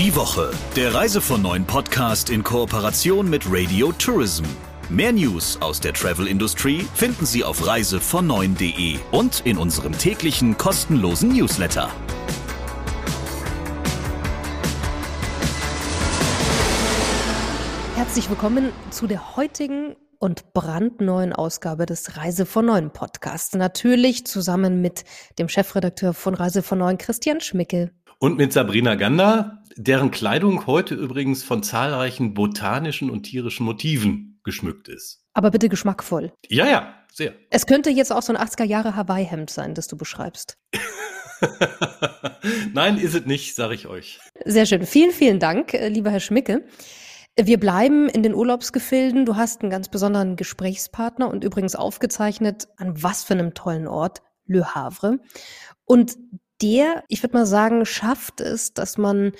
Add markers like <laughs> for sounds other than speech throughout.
Die Woche, der Reise von neuen Podcast in Kooperation mit Radio Tourism. Mehr News aus der Travel-Industrie finden Sie auf reisevon9.de und in unserem täglichen kostenlosen Newsletter. Herzlich willkommen zu der heutigen und brandneuen Ausgabe des Reise von Neuen Podcasts. Natürlich zusammen mit dem Chefredakteur von Reise von Neuen, Christian Schmickel. Und mit Sabrina Gander, deren Kleidung heute übrigens von zahlreichen botanischen und tierischen Motiven geschmückt ist. Aber bitte geschmackvoll. Ja, ja, sehr. Es könnte jetzt auch so ein 80er Jahre Hawaii-Hemd sein, das du beschreibst. <laughs> Nein, ist es nicht, sage ich euch. Sehr schön. Vielen, vielen Dank, äh, lieber Herr Schmicke. Wir bleiben in den Urlaubsgefilden. Du hast einen ganz besonderen Gesprächspartner und übrigens aufgezeichnet, an was für einem tollen Ort, Le Havre. Und der, ich würde mal sagen, schafft es, dass man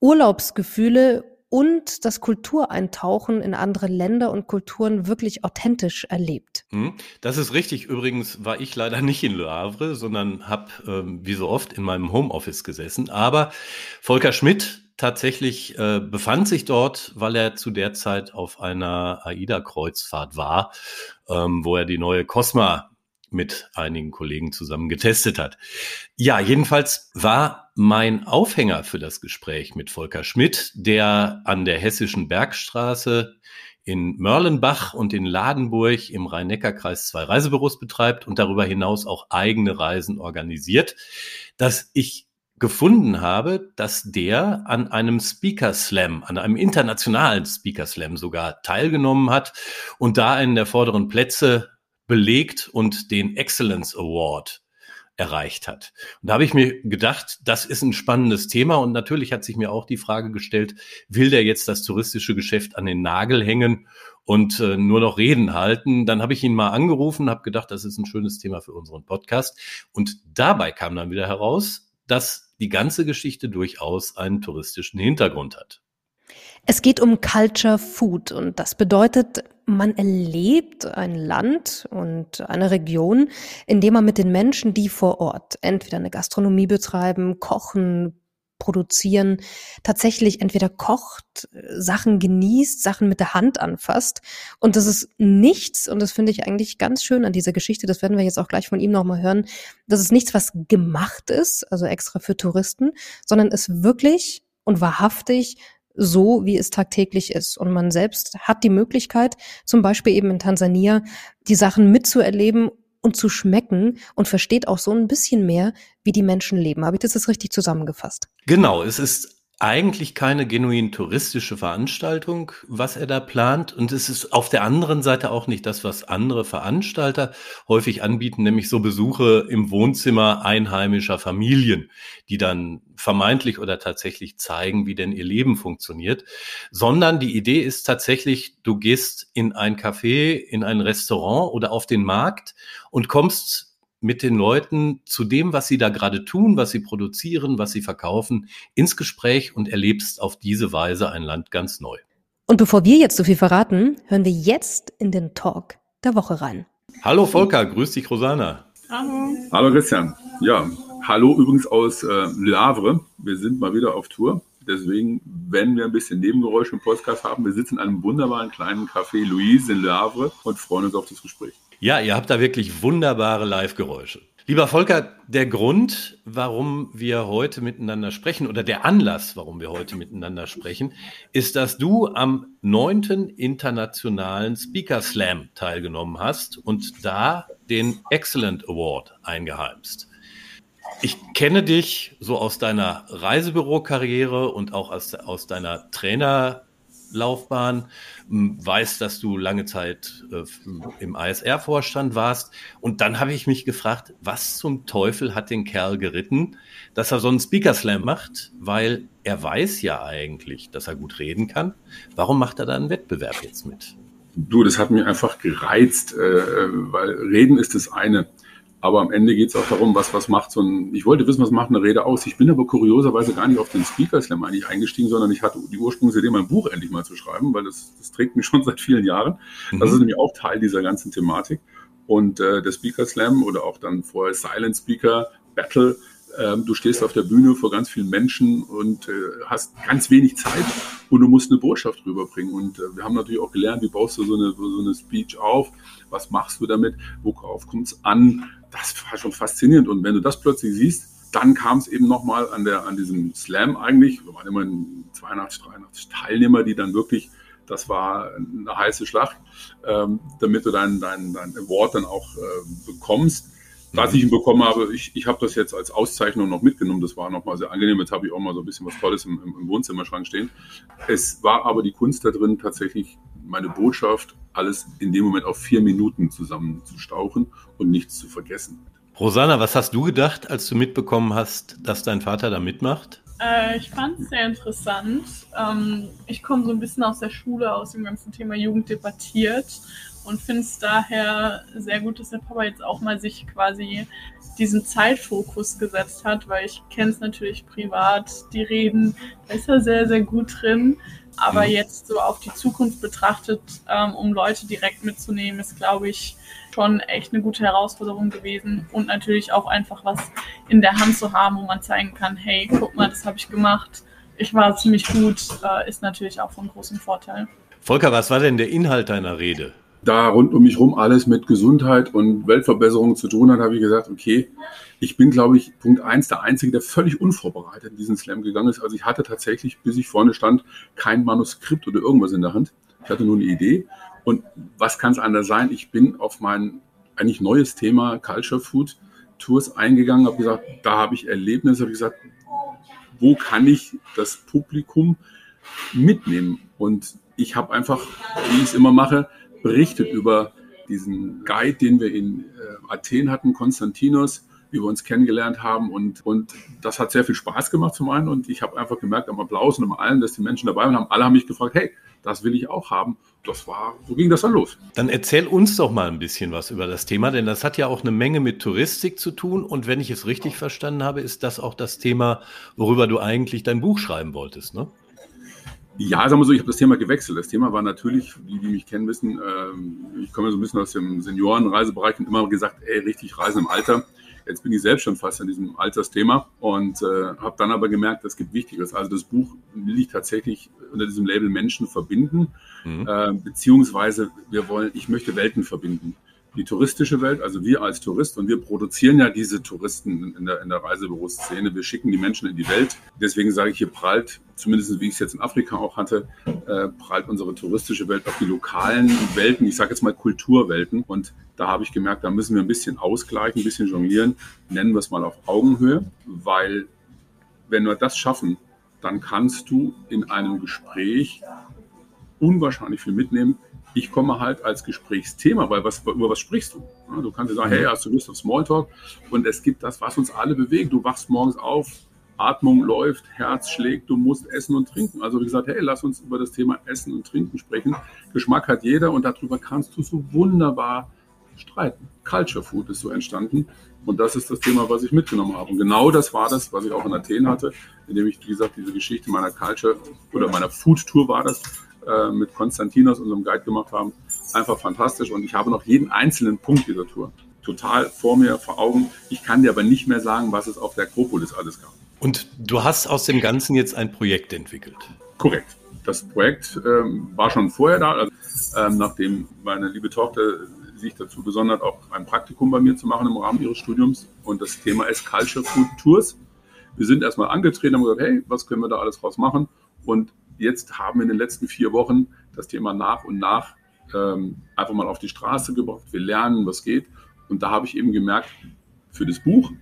Urlaubsgefühle und das Kultureintauchen in andere Länder und Kulturen wirklich authentisch erlebt. Hm, das ist richtig. Übrigens war ich leider <laughs> nicht in Le Havre, sondern habe, ähm, wie so oft, in meinem Homeoffice gesessen. Aber Volker Schmidt tatsächlich äh, befand sich dort, weil er zu der Zeit auf einer AIDA-Kreuzfahrt war, ähm, wo er die neue Cosma mit einigen Kollegen zusammen getestet hat. Ja, jedenfalls war mein Aufhänger für das Gespräch mit Volker Schmidt, der an der Hessischen Bergstraße in Mörlenbach und in Ladenburg im Rhein-Neckar-Kreis zwei Reisebüros betreibt und darüber hinaus auch eigene Reisen organisiert, dass ich gefunden habe, dass der an einem Speaker Slam, an einem internationalen Speaker Slam sogar teilgenommen hat und da einen der vorderen Plätze belegt und den Excellence Award erreicht hat. Und da habe ich mir gedacht, das ist ein spannendes Thema und natürlich hat sich mir auch die Frage gestellt, will der jetzt das touristische Geschäft an den Nagel hängen und äh, nur noch Reden halten? Dann habe ich ihn mal angerufen, habe gedacht, das ist ein schönes Thema für unseren Podcast und dabei kam dann wieder heraus, dass die ganze Geschichte durchaus einen touristischen Hintergrund hat. Es geht um Culture Food und das bedeutet, man erlebt ein Land und eine Region, indem man mit den Menschen, die vor Ort entweder eine Gastronomie betreiben, kochen, produzieren, tatsächlich entweder kocht, Sachen genießt, Sachen mit der Hand anfasst. Und das ist nichts, und das finde ich eigentlich ganz schön an dieser Geschichte, das werden wir jetzt auch gleich von ihm nochmal hören, das ist nichts, was gemacht ist, also extra für Touristen, sondern es wirklich und wahrhaftig so, wie es tagtäglich ist. Und man selbst hat die Möglichkeit, zum Beispiel eben in Tansania, die Sachen mitzuerleben und zu schmecken und versteht auch so ein bisschen mehr, wie die Menschen leben. Habe ich das jetzt richtig zusammengefasst? Genau, es ist eigentlich keine genuin touristische Veranstaltung, was er da plant. Und es ist auf der anderen Seite auch nicht das, was andere Veranstalter häufig anbieten, nämlich so Besuche im Wohnzimmer einheimischer Familien, die dann vermeintlich oder tatsächlich zeigen, wie denn ihr Leben funktioniert. Sondern die Idee ist tatsächlich, du gehst in ein Café, in ein Restaurant oder auf den Markt und kommst mit den Leuten zu dem, was sie da gerade tun, was sie produzieren, was sie verkaufen, ins Gespräch und erlebst auf diese Weise ein Land ganz neu. Und bevor wir jetzt so viel verraten, hören wir jetzt in den Talk der Woche rein. Hallo Volker, grüß dich Rosanna. Hallo. Hallo Christian. Ja, hallo übrigens aus äh, Lavre. Wir sind mal wieder auf Tour. Deswegen, wenn wir ein bisschen Nebengeräusche im Podcast haben, wir sitzen in einem wunderbaren kleinen Café Louise in Le Havre und freuen uns auf das Gespräch. Ja, ihr habt da wirklich wunderbare Live-Geräusche. Lieber Volker, der Grund, warum wir heute miteinander sprechen oder der Anlass, warum wir heute miteinander sprechen, ist, dass du am neunten internationalen Speaker Slam teilgenommen hast und da den Excellent Award eingeheimst. Ich kenne dich so aus deiner Reisebürokarriere und auch aus, aus deiner Trainer Laufbahn, weiß, dass du lange Zeit äh, im ISR-Vorstand warst. Und dann habe ich mich gefragt, was zum Teufel hat den Kerl geritten, dass er so einen Speaker Slam macht, weil er weiß ja eigentlich, dass er gut reden kann. Warum macht er da einen Wettbewerb jetzt mit? Du, das hat mich einfach gereizt, äh, weil Reden ist das eine. Aber am Ende geht es auch darum, was, was macht so ein, ich wollte wissen, was macht eine Rede aus. Ich bin aber kurioserweise gar nicht auf den Speaker Slam eigentlich eingestiegen, sondern ich hatte die Ursprungsidee, mein Buch endlich mal zu schreiben, weil das, das trägt mich <laughs> schon seit vielen Jahren. Mhm. Das ist nämlich auch Teil dieser ganzen Thematik. Und äh, der Speaker Slam oder auch dann vorher Silent Speaker Battle Ähm, du stehst auf der Bühne vor ganz vielen Menschen und äh, hast ganz wenig Zeit und du musst eine Botschaft rüberbringen. Und äh, wir haben natürlich auch gelernt, wie baust du so eine, so eine Speech auf, was machst du damit, worauf kommt es an. Das war schon faszinierend. Und wenn du das plötzlich siehst, dann kam es eben nochmal an, an diesem Slam eigentlich. Wir waren immer 82, 83 Teilnehmer, die dann wirklich, das war eine heiße Schlacht, ähm, damit du dein, dein, dein Award dann auch äh, bekommst. Dass ich ihn bekommen habe, ich, ich habe das jetzt als Auszeichnung noch mitgenommen. Das war nochmal sehr angenehm. Jetzt habe ich auch mal so ein bisschen was Tolles im, im Wohnzimmerschrank stehen. Es war aber die Kunst da drin, tatsächlich meine Botschaft, alles in dem Moment auf vier Minuten zusammenzustauchen und nichts zu vergessen. Rosanna, was hast du gedacht, als du mitbekommen hast, dass dein Vater da mitmacht? Äh, ich fand es sehr interessant. Ähm, ich komme so ein bisschen aus der Schule, aus dem ganzen Thema Jugend debattiert und finde es daher sehr gut, dass der Papa jetzt auch mal sich quasi diesen Zeitfokus gesetzt hat, weil ich kenne es natürlich privat, die Reden, da ist er sehr, sehr gut drin. Aber mhm. jetzt so auf die Zukunft betrachtet, ähm, um Leute direkt mitzunehmen, ist, glaube ich, schon echt eine gute Herausforderung gewesen. Und natürlich auch einfach was in der Hand zu haben, wo man zeigen kann, hey, guck mal, das habe ich gemacht. Ich war ziemlich gut, äh, ist natürlich auch von großem Vorteil. Volker, was war denn der Inhalt deiner Rede? Da rund um mich rum alles mit Gesundheit und Weltverbesserung zu tun hat, habe ich gesagt, okay, ich bin, glaube ich, Punkt eins der Einzige, der völlig unvorbereitet in diesen Slam gegangen ist. Also ich hatte tatsächlich, bis ich vorne stand, kein Manuskript oder irgendwas in der Hand. Ich hatte nur eine Idee. Und was kann es anders sein? Ich bin auf mein eigentlich neues Thema Culture Food Tours eingegangen, habe gesagt, da habe ich Erlebnisse, habe gesagt, wo kann ich das Publikum mitnehmen? Und ich habe einfach, wie ich es immer mache, berichtet über diesen Guide, den wir in äh, Athen hatten, Konstantinos, wie wir uns kennengelernt haben. Und, und das hat sehr viel Spaß gemacht zum einen. Und ich habe einfach gemerkt am Applaus und am allen, dass die Menschen dabei waren. Alle haben mich gefragt, hey, das will ich auch haben. Das war, so ging das dann los. Dann erzähl uns doch mal ein bisschen was über das Thema, denn das hat ja auch eine Menge mit Touristik zu tun. Und wenn ich es richtig verstanden habe, ist das auch das Thema, worüber du eigentlich dein Buch schreiben wolltest, ne? Ja, sagen wir so, ich habe das Thema gewechselt. Das Thema war natürlich, die, die mich kennen, wissen, ähm, ich komme so ein bisschen aus dem Seniorenreisebereich und immer gesagt, ey, richtig Reisen im Alter. Jetzt bin ich selbst schon fast in diesem Altersthema und äh, habe dann aber gemerkt, es gibt Wichtigeres. Also das Buch will ich tatsächlich unter diesem Label Menschen verbinden, mhm. äh, beziehungsweise wir wollen, ich möchte Welten verbinden die touristische Welt, also wir als Tourist, und wir produzieren ja diese Touristen in der, in der Reisebüroszene. Wir schicken die Menschen in die Welt. Deswegen sage ich hier prallt, zumindest wie ich es jetzt in Afrika auch hatte, äh, prallt unsere touristische Welt auf die lokalen Welten, ich sage jetzt mal Kulturwelten. Und da habe ich gemerkt, da müssen wir ein bisschen ausgleichen, ein bisschen jonglieren, nennen wir es mal auf Augenhöhe, weil wenn wir das schaffen, dann kannst du in einem Gespräch unwahrscheinlich viel mitnehmen, ich komme halt als Gesprächsthema, weil was, über was sprichst du? du kannst ja sagen, hey, mhm. hast du Lust auf Smalltalk? Und es gibt das, was uns alle bewegt. Du wachst morgens auf, Atmung läuft, Herz schlägt, du musst essen und trinken. Also wie gesagt, hey, lass uns über das Thema Essen und Trinken sprechen. Geschmack hat jeder und darüber kannst du so wunderbar streiten. Culture Food ist so entstanden. Und das ist das Thema, was ich mitgenommen habe. Und genau das war das, was ich auch in Athen hatte, indem ich, wie gesagt, diese Geschichte meiner Culture oder meiner Food Tour war das, äh, mit Konstantinos, unserem Guide, gemacht haben. Einfach fantastisch. Und ich habe noch jeden einzelnen Punkt dieser Tour total vor mir, vor Augen. Ich kann dir aber nicht mehr sagen, was es auf der Akropolis alles gab. Und du hast aus dem Ganzen jetzt ein Projekt entwickelt. Korrekt. Das Projekt ähm, war schon vorher da, also, ähm, nachdem meine liebe Tochter sich dazu besondert, auch ein Praktikum bei mir zu machen im Rahmen ihres Studiums. Und das Thema ist Culture Food Tours. Wir sind erstmal angetreten und haben gesagt, hey, was können wir da alles draus machen? Und jetzt haben wir in den letzten vier Wochen das Thema nach und nach ähm, einfach mal auf die Straße gebracht. Wir lernen, was geht. Und da habe ich eben gemerkt, für das Buch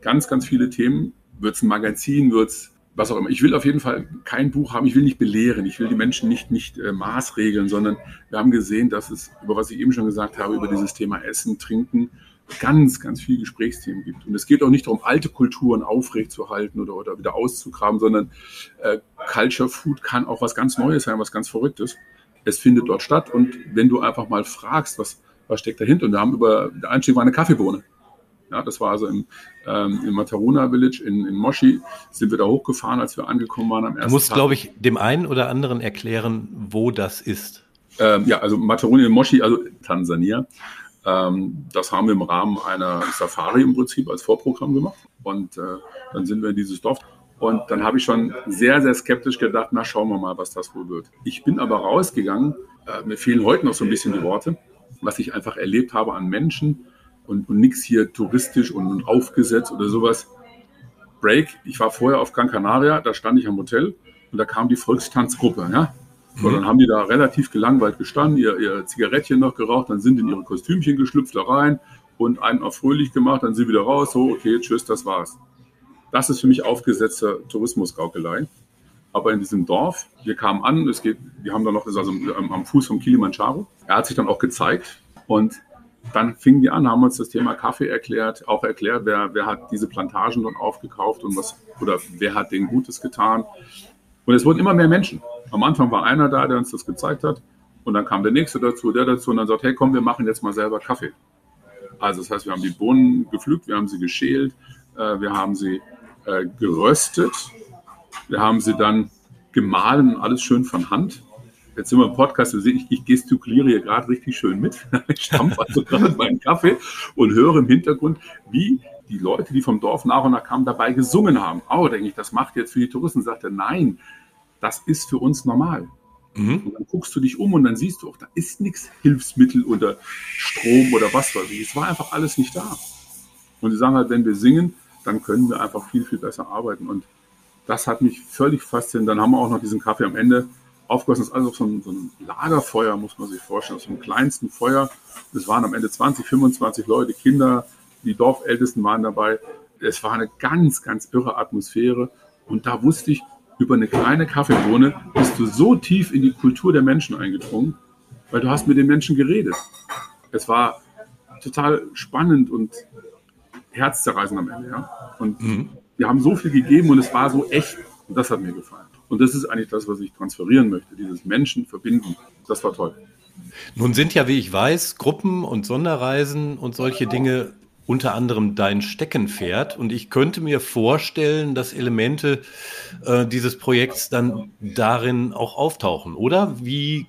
ganz, ganz viele Themen. Wird es ein Magazin, wird es was auch immer. Ich will auf jeden Fall kein Buch haben, ich will nicht belehren, ich will die Menschen nicht, nicht äh, maßregeln, sondern wir haben gesehen, dass es, über was ich eben schon gesagt habe, über dieses Thema Essen, Trinken, ganz, ganz viele Gesprächsthemen gibt. Und es geht auch nicht darum, alte Kulturen aufrechtzuerhalten oder, oder wieder auszugraben, sondern äh, Culture Food kann auch was ganz Neues sein, was ganz Verrücktes. Es findet dort statt und wenn du einfach mal fragst, was, was steckt dahinter, und wir haben über, der Einstieg war eine Kaffeebohne. Ja, das war also im, ähm, im Mataruna Village in, in Moshi, sind wir da hochgefahren, als wir angekommen waren am ersten Du musst, glaube ich, dem einen oder anderen erklären, wo das ist. Ähm, ja, also Mataruna in Moshi, also Tansania. Ähm, das haben wir im Rahmen einer Safari im Prinzip als Vorprogramm gemacht. Und äh, dann sind wir in dieses Dorf. Und dann habe ich schon sehr, sehr skeptisch gedacht, na schauen wir mal, was das wohl wird. Ich bin aber rausgegangen, äh, mir fehlen heute noch so ein bisschen die Worte, was ich einfach erlebt habe an Menschen und, und nichts hier touristisch und, und aufgesetzt oder sowas. Break, ich war vorher auf Gran Canaria, da stand ich am Hotel und da kam die Volkstanzgruppe. Ja? So, dann haben die da relativ gelangweilt gestanden, ihr, ihr Zigarettchen noch geraucht, dann sind in ihre Kostümchen geschlüpft da rein und einen auf fröhlich gemacht, dann sind sie wieder raus, so, okay, tschüss, das war's. Das ist für mich aufgesetzte Tourismusgaukelei. Aber in diesem Dorf, wir kamen an, es geht, wir haben da noch, das also am Fuß vom Kilimanjaro. Er hat sich dann auch gezeigt und dann fingen die an, haben uns das Thema Kaffee erklärt, auch erklärt, wer, wer hat diese Plantagen dort aufgekauft und was, oder wer hat denen Gutes getan. Und es wurden immer mehr Menschen. Am Anfang war einer da, der uns das gezeigt hat. Und dann kam der nächste dazu, der dazu und dann sagt, hey komm, wir machen jetzt mal selber Kaffee. Also das heißt, wir haben die Bohnen gepflückt, wir haben sie geschält, äh, wir haben sie äh, geröstet, wir haben sie dann gemahlen, alles schön von Hand. Jetzt sind wir im Podcast, ich, ich gestikuliere hier gerade richtig schön mit. <laughs> Ich stampfe also gerade <laughs> meinen Kaffee und höre im Hintergrund, wie die Leute, die vom Dorf nach und nach kamen, dabei gesungen haben. Oh, denke ich, das macht jetzt für die Touristen. Sagte, nein, das ist für uns normal. Mhm. Und dann guckst du dich um und dann siehst du auch, da ist nichts Hilfsmittel oder Strom oder was weiß ich. Es war einfach alles nicht da. Und sie sagen halt, wenn wir singen, dann können wir einfach viel, viel besser arbeiten. Und das hat mich völlig fasziniert. Dann haben wir auch noch diesen Kaffee am Ende aufgegossen. Das ist also so ein, so ein Lagerfeuer, muss man sich vorstellen, aus dem kleinsten Feuer. Es waren am Ende 20, 25 Leute, Kinder, die Dorfältesten waren dabei. Es war eine ganz, ganz irre Atmosphäre. Und da wusste ich, über eine kleine Kaffeebohne bist du so tief in die Kultur der Menschen eingedrungen, weil du hast mit den Menschen geredet. Es war total spannend und herzzerreißend am Ende. Ja? Und mhm. wir haben so viel gegeben und es war so echt. Und das hat mir gefallen. Und das ist eigentlich das, was ich transferieren möchte, dieses Menschen verbinden. Das war toll. Nun sind ja, wie ich weiß, Gruppen und Sonderreisen und solche Dinge unter anderem dein Steckenpferd. Und ich könnte mir vorstellen, dass Elemente äh, dieses Projekts dann darin auch auftauchen, oder? Wie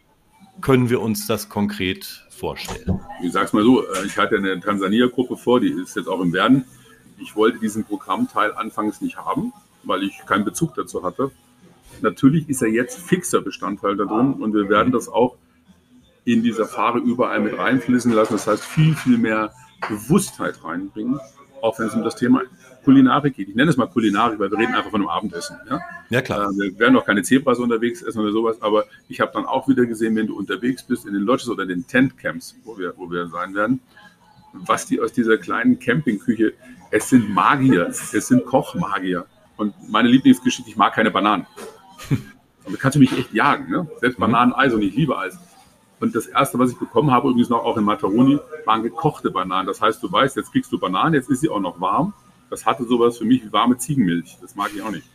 können wir uns das konkret vorstellen? Ich sag's mal so, äh, ich hatte eine Tansania-Gruppe vor, die ist jetzt auch im Werden. Ich wollte diesen Programmteil anfangs nicht haben, weil ich keinen Bezug dazu hatte. Natürlich ist er jetzt fixer Bestandteil da drin und wir werden das auch in dieser Fahre überall mit reinfließen lassen. Das heißt, viel, viel mehr Bewusstheit reinbringen, auch wenn es um das Thema Kulinarik geht. Ich nenne es mal Kulinarik, weil wir reden einfach von einem Abendessen. Ja, ja klar. Äh, wir werden auch keine Zebras unterwegs essen oder sowas, aber ich habe dann auch wieder gesehen, wenn du unterwegs bist in den Lodges oder den Tentcamps, wo wir, wo wir sein werden, was die aus dieser kleinen Campingküche, es sind Magier, es sind Kochmagier. Und meine Lieblingsgeschichte, ich mag keine Bananen. <laughs> Damit kannst du mich echt jagen. Ne? Selbst mhm. Bananeneis und ich liebe Eis. Und das erste, was ich bekommen habe, übrigens noch auch in Mataroni, waren gekochte Bananen. Das heißt, du weißt, jetzt kriegst du Bananen, jetzt ist sie auch noch warm. Das hatte sowas für mich wie warme Ziegenmilch. Das mag ich auch nicht.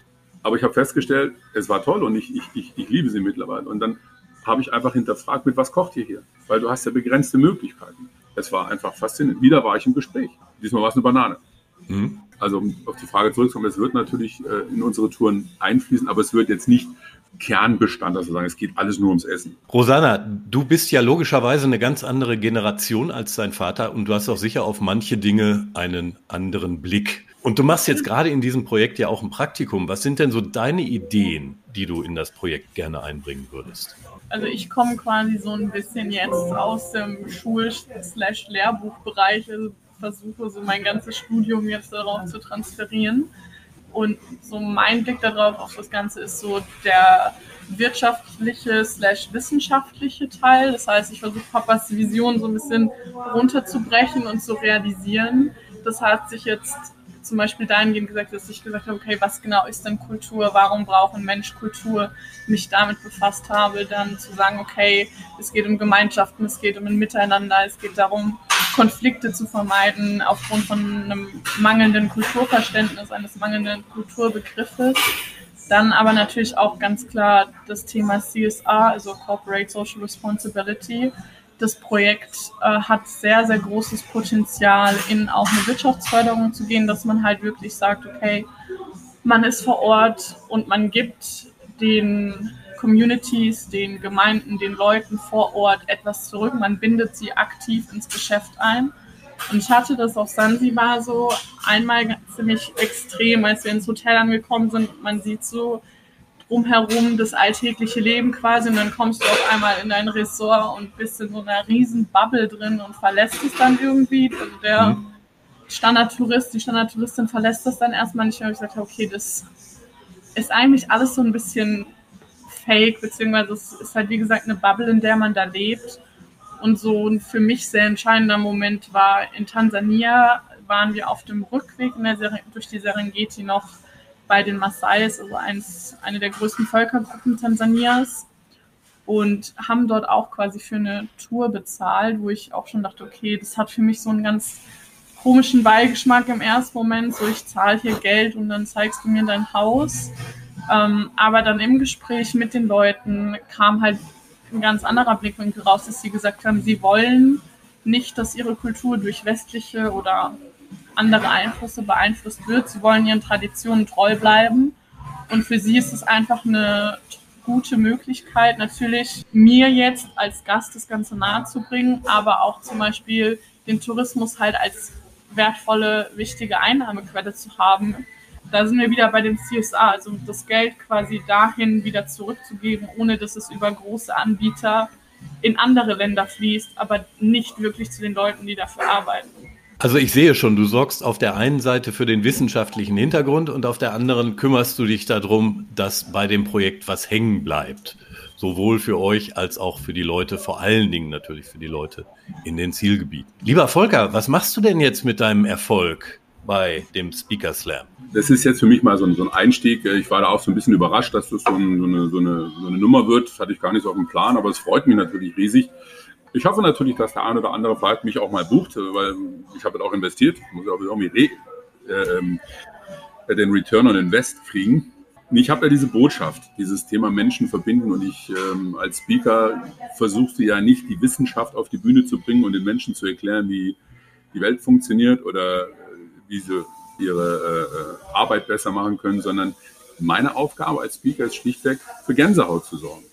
Aber ich habe festgestellt, es war toll und ich, ich, ich, ich liebe sie mittlerweile. Und dann habe ich einfach hinterfragt, mit was kocht ihr hier? Weil du hast ja begrenzte Möglichkeiten. Es war einfach faszinierend. Wieder war ich im Gespräch. Diesmal war es eine Banane. Mhm. Also um auf die Frage zurückzukommen, es wird natürlich äh, in unsere Touren einfließen, aber es wird jetzt nicht Kernbestand, also sagen, es geht alles nur ums Essen. Rosanna, du bist ja logischerweise eine ganz andere Generation als dein Vater und du hast auch sicher auf manche Dinge einen anderen Blick. Und du machst jetzt gerade in diesem Projekt ja auch ein Praktikum. Was sind denn so deine Ideen, die du in das Projekt gerne einbringen würdest? Also ich komme quasi so ein bisschen jetzt aus dem Schul-Lehrbuchbereich, also versuche so mein ganzes Studium jetzt darauf zu transferieren. Und so mein Blick darauf, auf das Ganze ist so der wirtschaftliche slash wissenschaftliche Teil. Das heißt, ich versuche Papas Vision so ein bisschen runterzubrechen und zu realisieren. Das hat sich jetzt zum Beispiel dahingehend gesagt, dass ich gesagt habe, okay, was genau ist denn Kultur? Warum braucht ein Mensch Kultur? Mich damit befasst habe, dann zu sagen, okay, es geht um Gemeinschaften, es geht um ein Miteinander, es geht darum, Konflikte zu vermeiden aufgrund von einem mangelnden Kulturverständnis, eines mangelnden Kulturbegriffes. Dann aber natürlich auch ganz klar das Thema CSR, also Corporate Social Responsibility. Das Projekt äh, hat sehr, sehr großes Potenzial, in auch eine Wirtschaftsförderung zu gehen, dass man halt wirklich sagt, okay, man ist vor Ort und man gibt den Communities, den Gemeinden, den Leuten vor Ort etwas zurück. Man bindet sie aktiv ins Geschäft ein. Und ich hatte das auf Sansibar so einmal ziemlich extrem, als wir ins Hotel angekommen sind. Man sieht so drumherum das alltägliche Leben quasi und dann kommst du auf einmal in dein Ressort und bist in so einer riesen Bubble drin und verlässt es dann irgendwie. Also der mhm. Standardtourist, die Standardtouristin verlässt das dann erstmal nicht mehr. Ich sagte, okay, das ist eigentlich alles so ein bisschen fake, beziehungsweise es ist halt wie gesagt eine Bubble, in der man da lebt. Und so ein für mich sehr entscheidender Moment war in Tansania, waren wir auf dem Rückweg durch die Serengeti noch bei den Maasais, also eins, eine der größten Völkergruppen Tansanias. Und haben dort auch quasi für eine Tour bezahlt, wo ich auch schon dachte, okay, das hat für mich so einen ganz komischen Beigeschmack im ersten Moment, so ich zahle hier Geld und dann zeigst du mir dein Haus. Ähm, aber dann im Gespräch mit den Leuten kam halt ein ganz anderer Blickwinkel raus, dass sie gesagt haben, sie wollen nicht, dass ihre Kultur durch westliche oder andere Einflüsse beeinflusst wird. Sie wollen ihren Traditionen treu bleiben. Und für sie ist es einfach eine gute Möglichkeit, natürlich mir jetzt als Gast das Ganze nahe zu bringen, aber auch zum Beispiel den Tourismus halt als wertvolle, wichtige Einnahmequelle zu haben. Da sind wir wieder bei dem CSA, also das Geld quasi dahin wieder zurückzugeben, ohne dass es über große Anbieter in andere Länder fließt, aber nicht wirklich zu den Leuten, die dafür arbeiten. Also ich sehe schon, du sorgst auf der einen Seite für den wissenschaftlichen Hintergrund und auf der anderen kümmerst du dich darum, dass bei dem Projekt was hängen bleibt. Sowohl für euch als auch für die Leute, vor allen Dingen natürlich für die Leute in den Zielgebieten. Lieber Volker, was machst du denn jetzt mit deinem Erfolg bei dem Speaker Slam? Das ist jetzt für mich mal so ein, Einstieg. Ich war da auch so ein bisschen überrascht, dass das so, ein, so, eine, so, eine, so eine Nummer wird. Das hatte ich gar nicht so auf dem Plan, aber es freut mich natürlich riesig. Ich hoffe natürlich, dass der eine oder andere vielleicht mich auch mal bucht, weil ich habe auch investiert. Ich muss auch irgendwie äh, ähm, den Return on Invest kriegen. Ich habe ja diese Botschaft, dieses Thema Menschen verbinden und ich ähm, als Speaker versuchte ja nicht die Wissenschaft auf die Bühne zu bringen und den Menschen zu erklären, wie die Welt funktioniert oder wie sie ihre äh, Arbeit besser machen können, sondern meine Aufgabe als Speaker ist schlichtweg für Gänsehaut zu sorgen.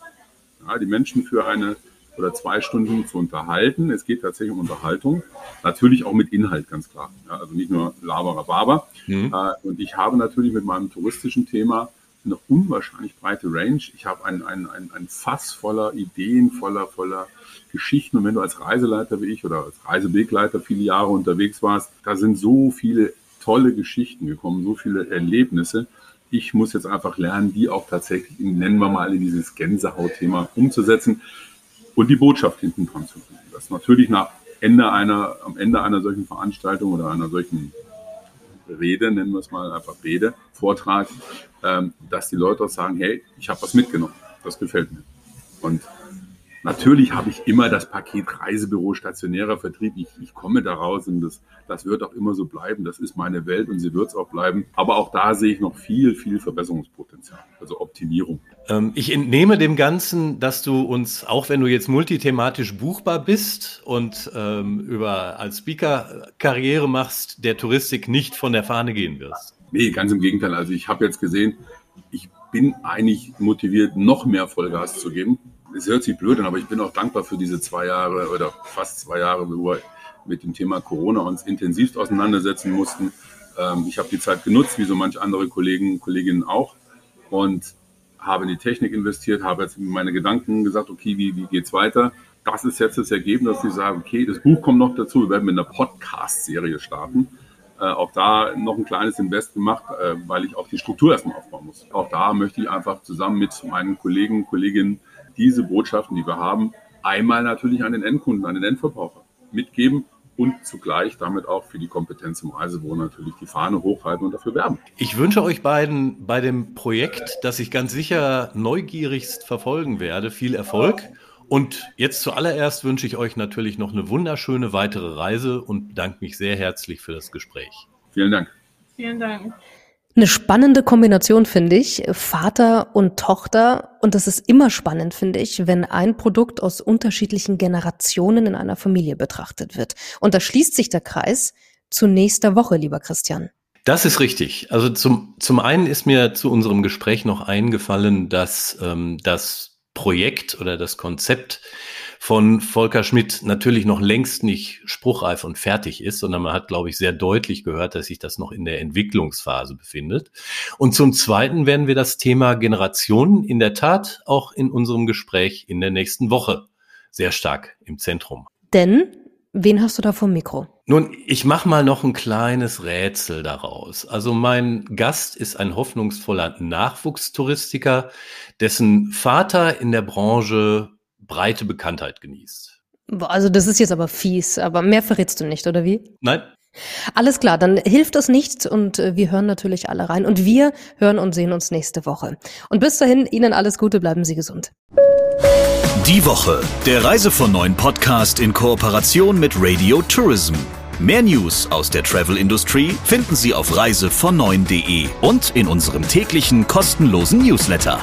Ja, die Menschen für eine oder zwei Stunden zu unterhalten. Es geht tatsächlich um Unterhaltung. Natürlich auch mit Inhalt, ganz klar. Ja, also nicht nur Laber, Mhm. Äh, und ich habe natürlich mit meinem touristischen Thema eine unwahrscheinlich breite Range. Ich habe ein, ein, ein, ein Fass voller Ideen, voller, voller Geschichten. Und wenn du als Reiseleiter wie ich oder als Reisewegleiter viele Jahre unterwegs warst, da sind so viele tolle Geschichten gekommen, so viele Erlebnisse. Ich muss jetzt einfach lernen, die auch tatsächlich, nennen wir mal, in dieses Gänsehautthema umzusetzen und die Botschaft hinten dran zu bringen. Das natürlich nach Ende einer, am Ende einer solchen Veranstaltung oder einer solchen Rede, nennen wir es mal einfach Rede, Vortrag, ähm, dass die Leute auch sagen, hey, ich habe was mitgenommen, das gefällt mir. Und Natürlich habe ich immer das Paket Reisebüro, stationärer Vertrieb. Ich, ich komme daraus und das, das wird auch immer so bleiben. Das ist meine Welt und sie wird es auch bleiben. Aber auch da sehe ich noch viel, viel Verbesserungspotenzial, also Optimierung. Ähm, ich entnehme dem Ganzen, dass du uns, auch wenn du jetzt multithematisch buchbar bist und ähm, über als Speaker Karriere machst, der Touristik nicht von der Fahne gehen wirst. Nee, ganz im Gegenteil. Also ich habe jetzt gesehen, ich bin eigentlich motiviert, noch mehr Vollgas zu geben es hört sich blöd an, aber ich bin auch dankbar für diese zwei Jahre oder fast zwei Jahre, wo wir mit dem Thema Corona uns intensivst auseinandersetzen mussten. Ähm, ich habe die Zeit genutzt, wie so manche andere Kollegen Kolleginnen auch, und habe in die Technik investiert, habe jetzt meine Gedanken gesagt, okay, wie, wie geht's weiter? Das ist jetzt das Ergebnis, dass ich sage, okay, das Buch kommt noch dazu, wir werden mit einer Podcast-Serie starten. Äh, auch da noch ein kleines Invest gemacht, äh, weil ich auch die Struktur erstmal aufbauen muss. Auch da möchte ich einfach zusammen mit meinen Kollegen, Kolleginnen diese Botschaften, die wir haben, einmal natürlich an den Endkunden, an den Endverbraucher mitgeben und zugleich damit auch für die Kompetenz im Reisebüro natürlich die Fahne hochhalten und dafür werben. Ich wünsche euch beiden bei dem Projekt, das ich ganz sicher neugierigst verfolgen werde, viel Erfolg. Und jetzt zuallererst wünsche ich euch natürlich noch eine wunderschöne weitere Reise und bedanke mich sehr herzlich für das Gespräch. Vielen Dank. Vielen Dank. Eine spannende Kombination, finde ich. Vater und Tochter. Und das ist immer spannend, finde ich, wenn ein Produkt aus unterschiedlichen Generationen in einer Familie betrachtet wird. Und da schließt sich der Kreis zu nächster Woche, lieber Christian. Das ist richtig. Also zum, zum einen ist mir zu unserem Gespräch noch eingefallen, dass ähm, das Projekt oder das Konzept von Volker Schmidt natürlich noch längst nicht spruchreif und fertig ist, sondern man hat, glaube ich, sehr deutlich gehört, dass sich das noch in der Entwicklungsphase befindet. Und zum Zweiten werden wir das Thema Generationen in der Tat auch in unserem Gespräch in der nächsten Woche sehr stark im Zentrum. Denn Wen hast du da vom Mikro? Nun, ich mache mal noch ein kleines Rätsel daraus. Also mein Gast ist ein hoffnungsvoller Nachwuchstouristiker, dessen Vater in der Branche breite Bekanntheit genießt. Also das ist jetzt aber fies, aber mehr verrätst du nicht, oder wie? Nein. Alles klar, dann hilft das nichts und äh, wir hören natürlich alle rein und wir hören und sehen uns nächste Woche. Und bis dahin, Ihnen alles Gute, bleiben Sie gesund. Die Woche, der Reise von neuen Podcast in Kooperation mit Radio Tourism. Mehr News aus der Travel Industry finden Sie auf reisevon und in unserem täglichen kostenlosen Newsletter.